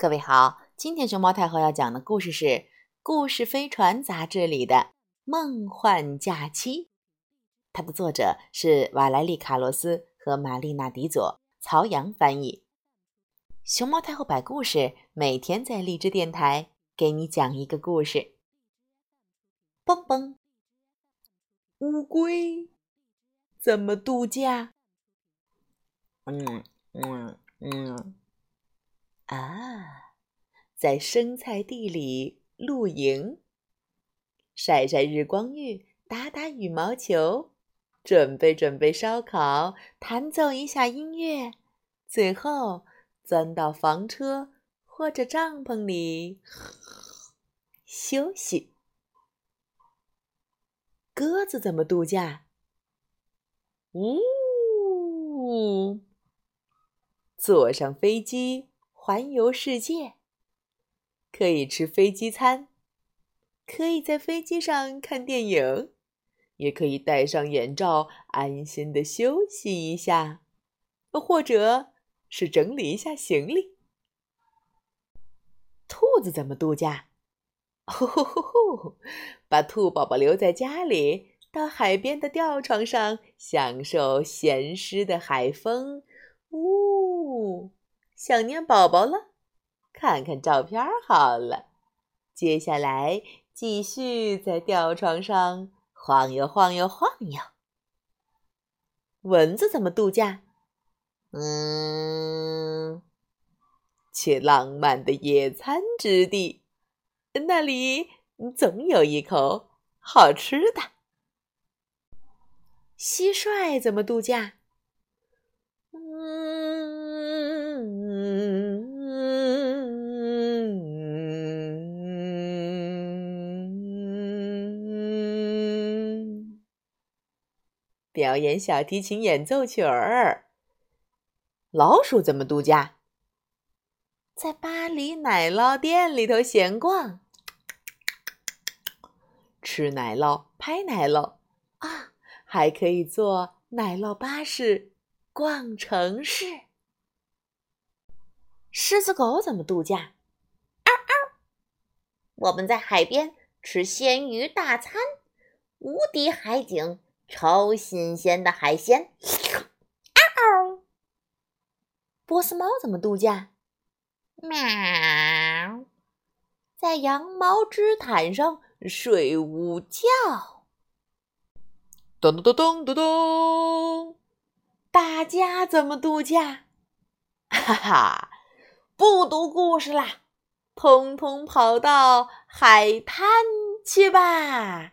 各位好，今天熊猫太后要讲的故事是《故事飞船》杂志里的《梦幻假期》，它的作者是瓦莱丽·卡洛斯和玛丽娜·迪佐，曹阳翻译。熊猫太后摆故事，每天在荔枝电台给你讲一个故事。蹦蹦，乌龟怎么度假？嗯嗯嗯。啊，在生菜地里露营，晒晒日光浴，打打羽毛球，准备准备烧烤，弹奏一下音乐，最后钻到房车或者帐篷里休息。鸽子怎么度假？呜，坐上飞机。环游世界，可以吃飞机餐，可以在飞机上看电影，也可以戴上眼罩安心的休息一下，或者是整理一下行李。兔子怎么度假？呼呼呼呼，把兔宝宝留在家里，到海边的吊床上享受咸湿的海风。呜。想念宝宝了，看看照片好了。接下来继续在吊床上晃悠晃悠晃悠。蚊子怎么度假？嗯，去浪漫的野餐之地，那里总有一口好吃的。蟋蟀怎么度假？表演小提琴演奏曲儿。老鼠怎么度假？在巴黎奶酪店里头闲逛，吃奶酪，拍奶酪啊，还可以坐奶酪巴士逛城市。狮子狗怎么度假？嗷嗷！我们在海边吃鲜鱼大餐，无敌海景。超新鲜的海鲜！嗷嗷！波斯猫怎么度假？喵！在羊毛织毯上睡午觉。咚咚咚咚咚咚！大家怎么度假？哈哈！不读故事啦，通通跑到海滩去吧！